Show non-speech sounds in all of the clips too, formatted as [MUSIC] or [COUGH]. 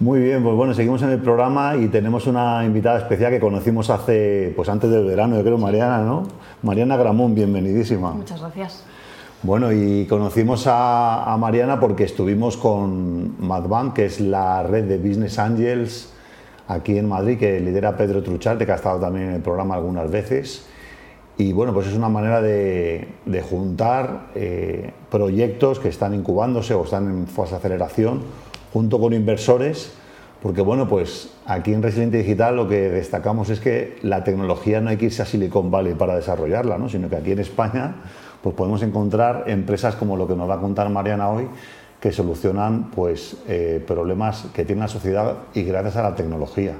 Muy bien, pues bueno, seguimos en el programa y tenemos una invitada especial que conocimos hace, pues antes del verano, yo creo, Mariana, ¿no? Mariana Gramón, bienvenidísima. Muchas gracias. Bueno, y conocimos a, Mariana porque estuvimos con Madbank, que es la red de Business Angels aquí en Madrid, que lidera Pedro Trucharte, que ha estado también en el programa algunas veces. Y bueno, pues es una manera de, juntar eh, proyectos que están incubándose o están en fase de aceleración junto con inversores, porque bueno, pues aquí en Resiliente Digital lo que destacamos es que la tecnología no hay que irse a Silicon Valley para desarrollarla, ¿no? sino que aquí en España pues podemos encontrar empresas como lo que nos va a contar Mariana hoy, que solucionan pues, eh, problemas que tiene la sociedad y gracias a la tecnología.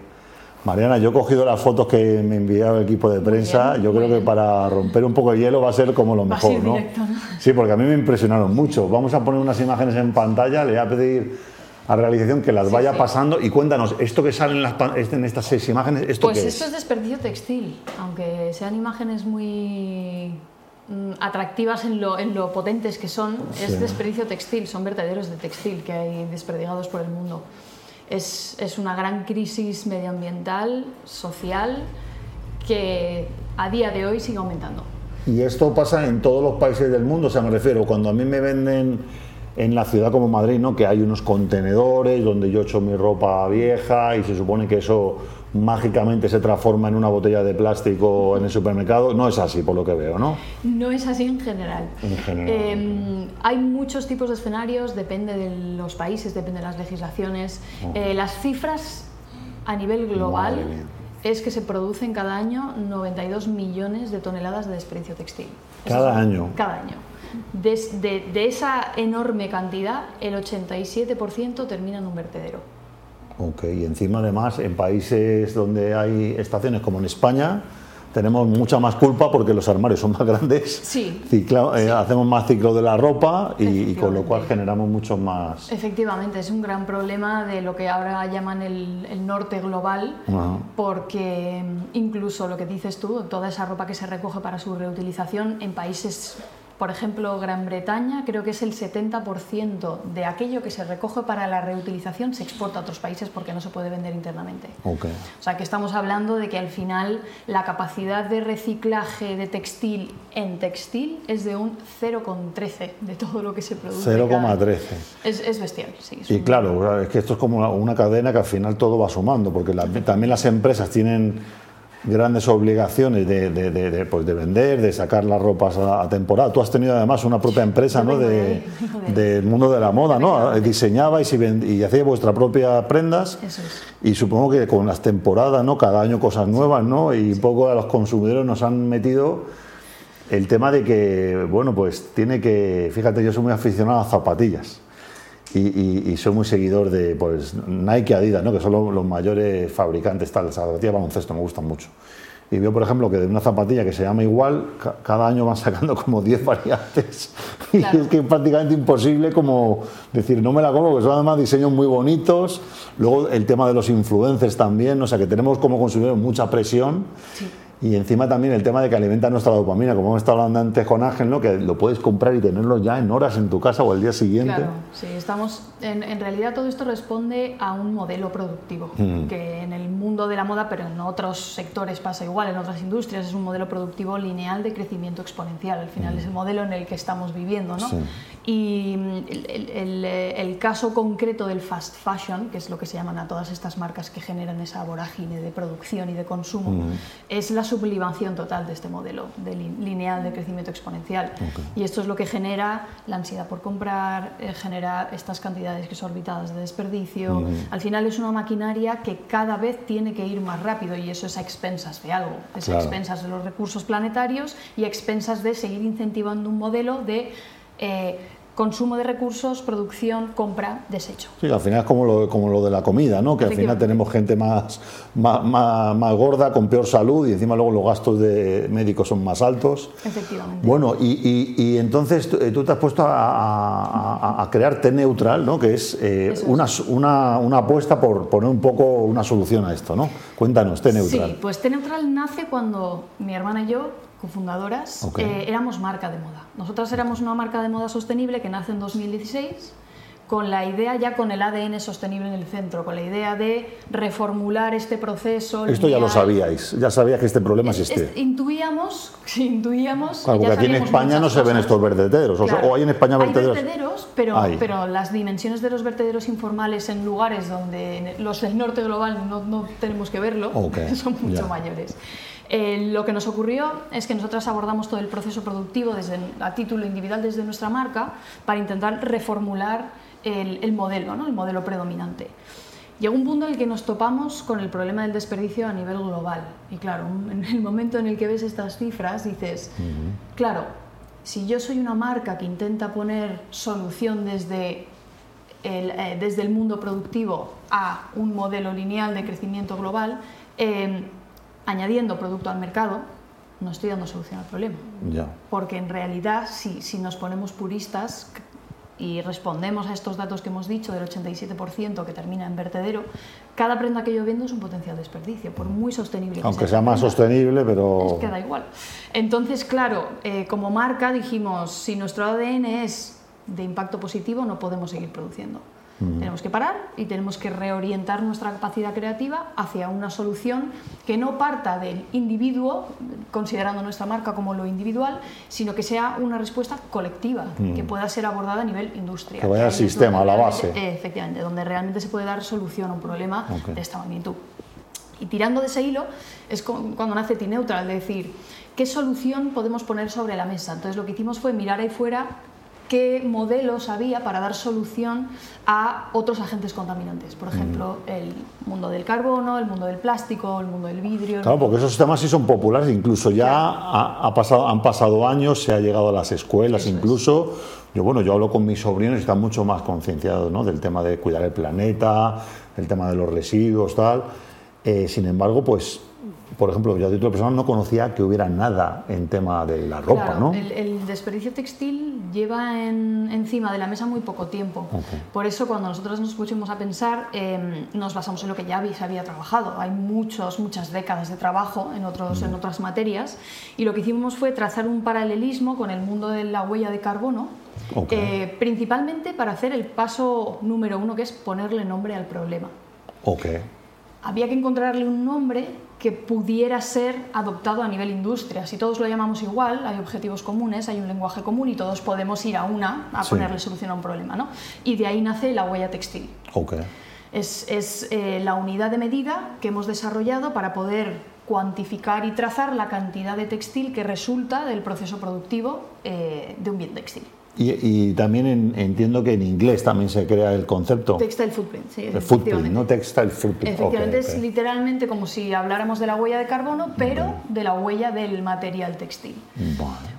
Mariana, yo he cogido las fotos que me enviaba el equipo de prensa. yo creo que para romper un poco el hielo va a ser como lo mejor, ¿no? Sí, porque a mí me impresionaron mucho. Vamos a poner unas imágenes en pantalla. Le voy a pedir a realización que las vaya pasando y cuéntanos, esto que sale en, las, en estas seis imágenes, ¿esto pues qué esto es? desperdicio textil, aunque sean imágenes muy mm, atractivas en lo, en lo, potentes que son, es desperdicio textil, son vertederos de textil que hay desperdigados por el mundo. Es, es una gran crisis medioambiental, social, que a día de hoy sigue aumentando. Y esto pasa en todos los países del mundo, o sea, me refiero, cuando a mí me venden en la ciudad como Madrid, ¿no? que hay unos contenedores donde yo echo mi ropa vieja y se supone que eso mágicamente se transforma en una botella de plástico en el supermercado. No es así, por lo que veo, ¿no? No es así en general. En general. Em, hay muchos tipos de escenarios, depende de los países, depende de las legislaciones. Eh, las cifras a nivel global es que se producen cada año 92 millones de toneladas de desperdicio textil. Cada año. Cada año. De, de, esa enorme cantidad, el 87% termina en un vertedero. Ok, y encima además en países donde hay estaciones como en España, tenemos mucha más culpa porque los armarios son más grandes. Sí. Eh, hacemos más ciclo de la ropa y, con lo cual generamos mucho más. Efectivamente, es un gran problema de lo que ahora llaman el, norte global, porque mm, incluso lo que dices tú, toda esa ropa que se recoge para su reutilización en países por ejemplo, Gran Bretaña, creo que es el 70% de aquello que se recoge para la reutilización se exporta a otros países porque no se puede vender internamente. O sea que estamos hablando de que al final la capacidad de reciclaje de textil en textil es de un 0,13 de todo lo que se produce. 0,13. Es, es, bestial, sí. y claro, es que esto es como una cadena que al final todo va sumando, porque también las empresas tienen grandes obligaciones de, de, de, pues de, vender, de sacar las ropas a, temporada. Tú has tenido además una propia empresa ¿no? de, del mundo de la moda, ¿no? Diseñabais y, y hacíais vuestras propias prendas y supongo que con las temporadas, ¿no? Cada año cosas nuevas, ¿no? Y poco a los consumidores nos han metido el tema de que, bueno, pues tiene que, fíjate, yo soy muy aficionado a zapatillas y, soy muy seguidor de pues, Nike Adidas, ¿no? que son los, mayores fabricantes tal, las zapatillas baloncesto me gustan mucho. Y veo, por ejemplo, que de una zapatilla que se llama igual, cada año van sacando como [LAUGHS] 10 variantes. Y es que es prácticamente imposible como decir, no me la como, porque son además diseños muy bonitos. Luego el tema de los influencers también, o sea que tenemos como consumidores mucha presión. Sí. Y encima también el tema de que alimenta nuestra dopamina, como hemos estado hablando antes con Ángel, ¿no? que lo puedes comprar y tenerlo ya en horas en tu casa o el día siguiente. Claro, sí, estamos, en, en realidad todo esto responde a un modelo productivo, mm. que en el mundo de la moda, pero en otros sectores pasa igual, en otras industrias es un modelo productivo lineal de crecimiento exponencial, al final mm. es el modelo en el que estamos viviendo. ¿no? Y mm, el, el, caso concreto del fast fashion, que es lo que se llaman a todas estas marcas que generan esa vorágine de producción y de consumo, es la sublimación total de este modelo de lineal de crecimiento exponencial. Y esto es lo que genera la ansiedad por comprar, eh, genera estas cantidades que son orbitadas de desperdicio. Al final es una maquinaria que cada vez tiene que ir más rápido y eso es a expensas de algo, es a expensas de los recursos planetarios y a expensas de seguir incentivando un modelo de... Eh, consumo de recursos, producción, compra, desecho. Sí, al final es como lo, como lo de la comida, ¿no? que al final tenemos gente más, más, más, gorda, con peor salud y encima luego los gastos de médicos son más altos. Efectivamente. Bueno, y, y, entonces eh, tú te has puesto a, a, crear T-Neutral, ¿no? que es, eh, una, una, una, apuesta por poner un poco una solución a esto. ¿no? Cuéntanos, T-Neutral. Sí, pues T-Neutral nace cuando mi hermana y yo cofundadoras, eh, éramos marca de moda. Nosotras éramos una marca de moda sostenible que nace en 2016 con la idea ya con el ADN sostenible en el centro, con la idea de reformular este proceso. Esto ya lo sabíais, ya sabíais que este problema existe. intuíamos, [LAUGHS] intuíamos. Claro, porque aquí en España no se ven estos vertederos, o, hay en España vertederos. Hay vertederos, pero, pero las dimensiones de los vertederos informales en lugares donde los del norte global no, no tenemos que verlo, [LAUGHS] son mucho mayores. Eh, lo que nos ocurrió es que nosotras abordamos todo el proceso productivo desde, a título individual desde nuestra marca para intentar reformular el, modelo, ¿no? el modelo predominante. Llegó un punto en el que nos topamos con el problema del desperdicio a nivel global. Y claro, en el momento en el que ves estas cifras, dices, claro, si yo soy una marca que intenta poner solución desde el, eh, desde el mundo productivo a un modelo lineal de crecimiento global, eh, añadiendo producto al mercado, no estoy dando solución al problema. Porque en realidad, si, si nos ponemos puristas, y respondemos a estos datos que hemos dicho del 87% que termina en vertedero, cada prenda que yo vendo es un potencial desperdicio, por muy sostenible Aunque sea, más sostenible, pero... Es que da igual. Entonces, claro, eh, como marca dijimos, si nuestro ADN es de impacto positivo, no podemos seguir produciendo. Tenemos que parar y tenemos que reorientar nuestra capacidad creativa hacia una solución que no parta del individuo, considerando nuestra marca como lo individual, sino que sea una respuesta colectiva, que pueda ser abordada a nivel industria. Que vaya al sistema, a la base. Efectivamente, donde realmente se puede dar solución a un problema de esta magnitud. Y tirando de ese hilo es cuando nace T-Neutral, es decir, ¿qué solución podemos poner sobre la mesa? Entonces lo que hicimos fue mirar ahí fuera qué modelos había para dar solución a otros agentes contaminantes. Por ejemplo, el mundo del carbono, el mundo del plástico, el mundo del vidrio. Claro, porque esos temas sí son populares, incluso ya ha, pasado, han pasado años, se ha llegado a las escuelas, incluso. Yo, bueno, yo hablo con mis sobrinos y están mucho más concienciados ¿no? del tema de cuidar el planeta, el tema de los residuos, tal. Eh, sin embargo, pues por ejemplo, yo de título personal no conocía que hubiera nada en tema de la ropa, ¿no? El, desperdicio textil lleva encima de la mesa muy poco tiempo. Por eso cuando nosotros nos pusimos a pensar, em, nos basamos en lo que ya se había trabajado. Hay muchos, muchas décadas de trabajo en, otros, en otras materias y lo que hicimos fue trazar un paralelismo con el mundo de la huella de carbono, eh, principalmente para hacer el paso número uno, que es ponerle nombre al problema. Okay. Había que encontrarle un nombre que pudiera ser adoptado a nivel industria. Si todos lo llamamos igual, hay objetivos comunes, hay un lenguaje común y todos podemos ir a una a ponerle solución a un problema. ¿no? Y de ahí nace la huella textil. Okay. Es, es eh, la unidad de medida que hemos desarrollado para poder cuantificar y trazar la cantidad de textil que resulta del proceso productivo eh, de un bien textil. Y, también entiendo que en inglés también se crea el concepto. Textile footprint, sí. El footprint, no textile footprint. Efectivamente, es literalmente como si habláramos de la huella de carbono, pero de la huella del material textil.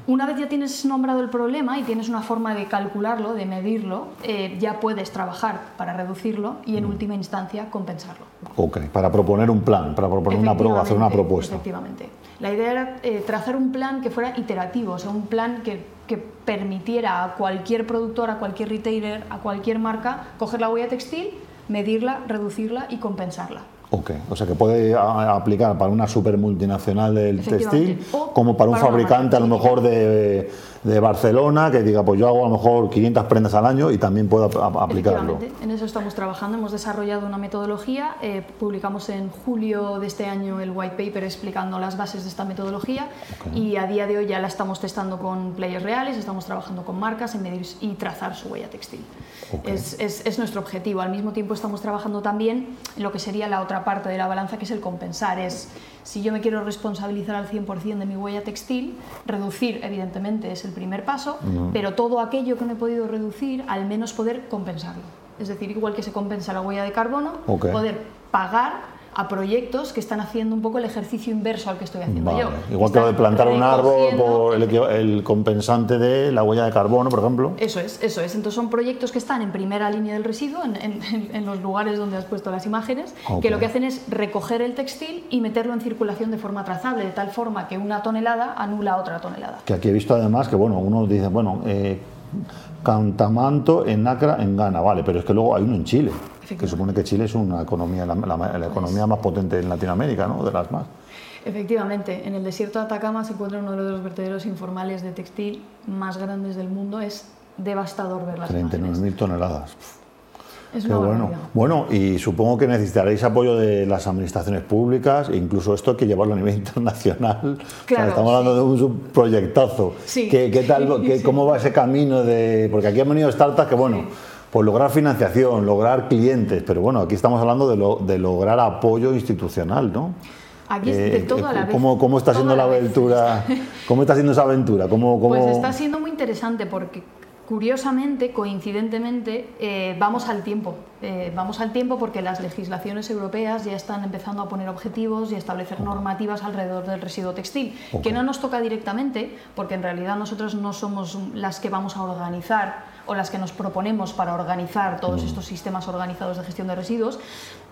Una vez ya tienes nombrado el problema y tienes una forma de calcularlo, de medirlo, eh, ya puedes trabajar para reducirlo y en mm. última instancia compensarlo. Ok, para proponer un plan, para proponer una prueba, hacer una propuesta. Efectivamente. La idea era eh, trazar un plan que fuera iterativo, o sea, un plan que, que, permitiera a cualquier productor, a cualquier retailer, a cualquier marca, coger la huella textil, medirla, reducirla y compensarla. Ok, o sea que puede aplicar para una super multinacional del textil, como para un fabricante a lo mejor de, de, Barcelona que diga, pues yo hago a lo mejor 500 prendas al año y también puedo aplicarlo. En eso estamos trabajando, hemos desarrollado una metodología, eh, publicamos en julio de este año el white paper explicando las bases de esta metodología y a día de hoy ya la estamos testando con players reales, estamos trabajando con marcas en medir y trazar su huella textil. Es, es, es nuestro objetivo. Al mismo tiempo estamos trabajando también en lo que sería la otra parte de la balanza que es el compensar. Es si yo me quiero responsabilizar al 100% de mi huella textil, reducir evidentemente es el primer paso, pero todo aquello que no he podido reducir, al menos poder compensarlo. Es decir, igual que se compensa la huella de carbono, poder pagar a proyectos que están haciendo un poco el ejercicio inverso al que estoy haciendo yo. Igual que lo de plantar un árbol por el, compensante de la huella de carbono, por ejemplo. Eso es, eso es. Entonces son proyectos que están en primera línea del residuo, en, los lugares donde has puesto las imágenes, que lo que hacen es recoger el textil y meterlo en circulación de forma trazable, de tal forma que una tonelada anula otra tonelada. Que aquí he visto además que, bueno, uno dice, bueno, eh, Cantamanto en Nacra, en Ghana, vale, pero es que luego hay uno en Chile que supone que Chile es una economía, la, economía más potente en Latinoamérica, ¿no? De las más. Efectivamente, en el desierto de Atacama se encuentra uno de los vertederos informales de textil más grandes del mundo. Es devastador ver las 39.000 toneladas. Es Qué una bueno. Bueno, y supongo que necesitaréis apoyo de las administraciones públicas, e incluso esto hay que llevarlo a nivel [LAUGHS] internacional. O sea, Claro, estamos hablando de un proyectazo. Sí. ¿Qué, qué tal, [LAUGHS] qué-. ¿Cómo va ese camino de...? Porque aquí han venido startups que, bueno, pues lograr financiación, lograr clientes, pero bueno, aquí estamos hablando de, lo- de lograr apoyo institucional, ¿no? Aquí es de Eh, todo a la vez. ¿Cómo, cómo está siendo la la aventura? [LAUGHS] ¿Cómo está siendo esa aventura? ¿Cómo, cómo... Pues está siendo muy interesante porque curiosamente, coincidentemente, eh, vamos al tiempo. Eh, vamos al tiempo porque las legislaciones europeas ya están empezando a poner objetivos y a establecer normativas alrededor del residuo textil, que no nos toca directamente porque en realidad nosotros no somos las que vamos a organizar o las que nos proponemos para organizar Mm. todos estos sistemas organizados de gestión de residuos,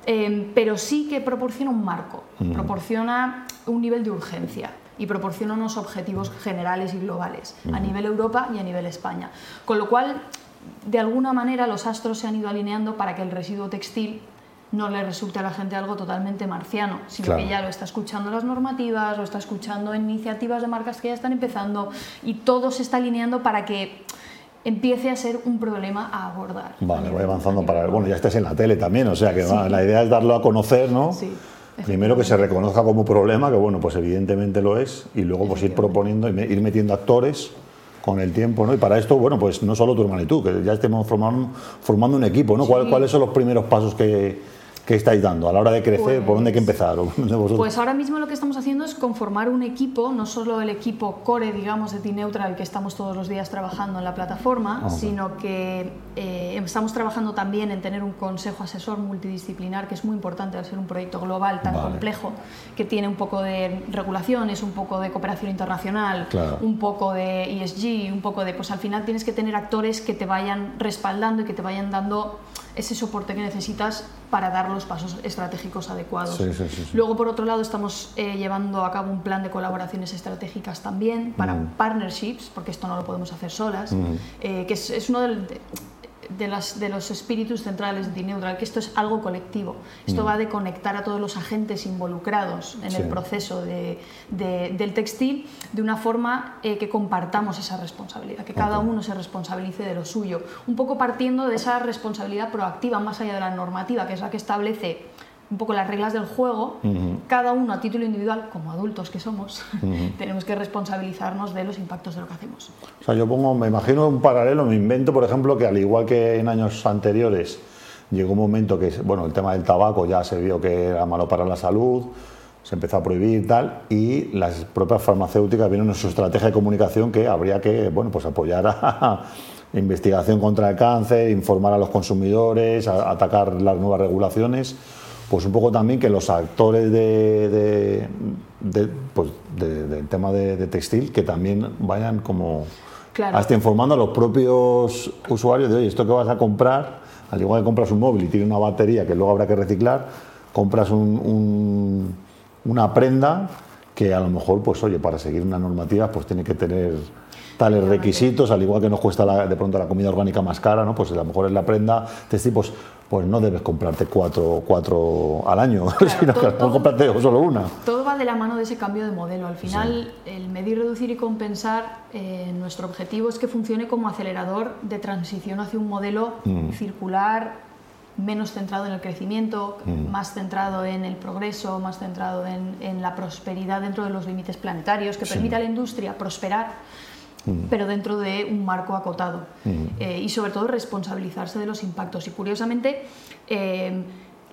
eh, pero sí que proporciona un marco, Mm. proporciona un nivel de urgencia y proporciona unos objetivos generales y globales a nivel Europa y a nivel España. Con lo cual, de alguna manera, los astros se han ido alineando para que el residuo textil no le resulte a la gente algo totalmente marciano, sino Claro. que ya lo está escuchando las normativas, lo está escuchando en iniciativas de marcas que ya están empezando y todo se está alineando para que empiece a ser un problema a abordar. Vale, voy avanzando para... nivel Bueno, ya estés en la tele también, o sea que Sí. va, la idea es darlo a conocer, ¿no? Sí, Primero que se reconozca como problema, que bueno, pues evidentemente lo es, y luego pues ir proponiendo ir metiendo actores con el tiempo, ¿no? Y para esto, bueno, pues no solo tu hermano y tú, que ya estemos formando, formando un equipo, ¿no? ¿Cuál- Sí. ¿Cuáles son los primeros pasos que, que estáis dando a la hora de crecer? ¿Por dónde hay que Pues- empezar? Pues ahora mismo lo que estamos haciendo es conformar un equipo, no solo el equipo core, digamos, de T-Neutral, que estamos todos los días trabajando en la plataforma, Ok. sino que eh, estamos trabajando también en tener un consejo asesor multidisciplinar, que es muy importante al ser un proyecto global tan Vale. complejo, que tiene un poco de regulaciones, un poco de cooperación internacional, Claro. un poco de ESG, un poco de... Pues al final tienes que tener actores que te vayan respaldando y que te vayan dando ese soporte que necesitas para dar los pasos estratégicos adecuados. Sí, sí, sí. Luego, por otro lado, estamos eh, llevando a cabo un plan de colaboraciones estratégicas también para Mm. partnerships, porque esto no lo podemos hacer solas, eh, que es, es uno del- de, de las- de los espíritus centrales de T-Neutral, que esto es algo colectivo. Esto va de conectar a todos los agentes involucrados en Mm. Sí. el proceso de- de- del textil de una forma eh, que compartamos esa responsabilidad, que cada uno se responsabilice de lo suyo. Un poco partiendo de esa responsabilidad proactiva, más allá de la normativa, que es la que establece un poco las reglas del juego, cada uno a título individual, como adultos que somos, [LAUGHS] tenemos que responsabilizarnos de los impactos de lo que hacemos. O sea, yo pongo, me imagino un paralelo, me invento, por ejemplo, que al igual que en años anteriores llegó un momento que, bueno, el tema del tabaco ya se vio que era malo para la salud, se empezó a prohibir y tal, y las propias farmacéuticas vieron en su estrategia de comunicación que habría que, bueno, pues apoyar a [LAUGHS] investigación contra el cáncer, informar a los consumidores, a- atacar las nuevas regulaciones pues un poco también que los actores de, de- de, pues, de- del tema de, textil que también vayan como Claro. hasta informando a los propios usuarios de oye esto que vas a comprar al igual que compras un móvil y tiene una batería que luego habrá que reciclar compras un- un- una prenda que a lo mejor pues oye para seguir una normativa pues tiene que tener tales requisitos al igual que nos cuesta la- de pronto la comida orgánica más cara no pues a lo mejor en la prenda textil pues pues no debes comprarte cuatro, cuatro al año, [LAUGHS] sino que todo- comprarte solo una. Todo va de la mano de ese cambio de modelo. Al final, el medir, reducir y compensar, eh, nuestro objetivo es que funcione como acelerador de transición hacia un modelo Mm. circular, menos centrado en el crecimiento, Mm. más centrado en el progreso, más centrado en, en la prosperidad dentro de los límites planetarios, que Sí. permita a la industria prosperar pero dentro de un marco acotado. Eh, y sobre todo responsabilizarse de los impactos. Y curiosamente, eh,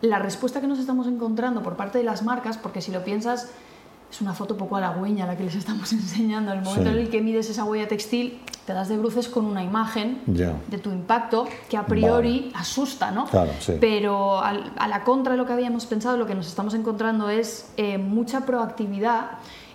la respuesta que nos estamos encontrando por parte de las marcas, porque si lo piensas, es una foto poco halagüeña la que les estamos [LAUGHS] enseñando. En el momento Sí. en el que mides esa huella textil, te das de bruces con una imagen Ya. de tu impacto que a priori asusta, ¿no? Claro, sí. Pero al- a la contra de lo que habíamos pensado, lo que nos estamos encontrando es eh, mucha proactividad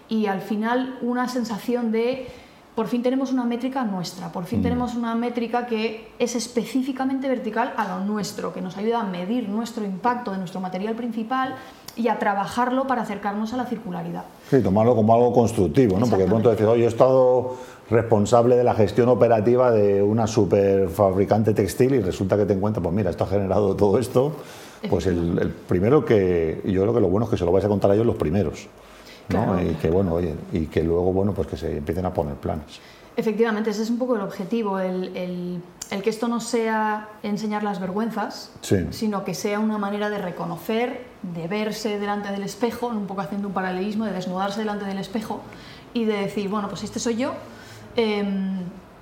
y al final una sensación de por fin tenemos una métrica nuestra, por fin Mm. tenemos una métrica que es específicamente vertical a lo nuestro, que nos ayuda a medir nuestro impacto de nuestro material principal y a trabajarlo para acercarnos a la circularidad. Sí, tomarlo como algo constructivo, ¿no? Porque de pronto decir, oye, he estado responsable de la gestión operativa de una super fabricante textil y resulta que te encuentras, pues mira, esto ha generado todo esto. Pues el, el primero que, yo creo que lo bueno es que se lo vais a contar a ellos los primeros, ¿no? Claro. Y que bueno, oye, y que luego, bueno, pues que se empiecen a poner planes. Efectivamente, ese es un poco el objetivo, el, el, el que esto no sea enseñar las vergüenzas, Sí. sino que sea una manera de reconocer, de verse delante del espejo, un poco haciendo un paralelismo, de desnudarse delante del espejo y de decir, bueno, pues este soy yo, em,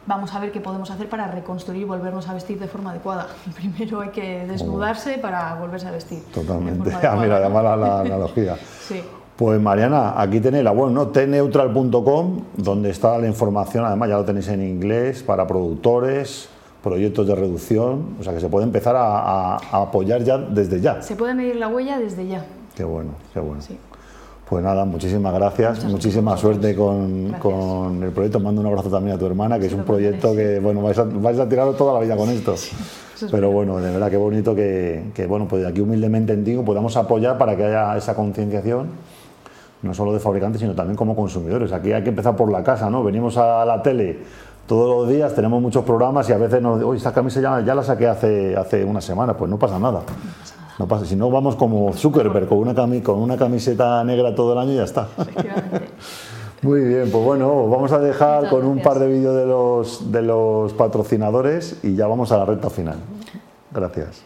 vamos a ver qué podemos hacer para reconstruir y volvernos a vestir de forma adecuada. [LAUGHS] Primero hay que desnudarse para volverse a vestir. de Totalmente. forma [LAUGHS] Ah, mira, adecuada. además la, la [LAUGHS] analogía. Sí. Pues Mariana, aquí tenéis la web, ¿no? tneutral.com, donde está la información, además ya lo tenéis en inglés, para productores, proyectos de reducción, o sea que se puede empezar a, a- a apoyar ya desde ya. Se puede medir la huella desde ya. Qué bueno, qué bueno. Sí. Pues nada, muchísimas gracias, Muchas muchísima gracias suerte con, el proyecto. Mando un abrazo también a tu hermana, que es un proyecto que, bueno, vais a, vais a tirarlo toda la vida con esto. es Pero bueno, de verdad, qué bonito que, que, bueno, pues aquí humildemente en Tingo podamos apoyar para que haya esa concienciación, no solo de fabricantes, sino también como consumidores. Aquí hay que empezar por la casa, ¿no? Venimos a la tele todos los días, tenemos muchos programas y a veces nos oye, esta camisa ya, ya la saqué hace, hace una semana, pues no pasa nada. No pasa, si no vamos como Zuckerberg con una, cami- con una camiseta negra todo el año y ya está. [LAUGHS] Muy bien, pues bueno, os vamos a dejar Muchas con un par de vídeos de los, de los patrocinadores y ya vamos a la recta final. Gracias.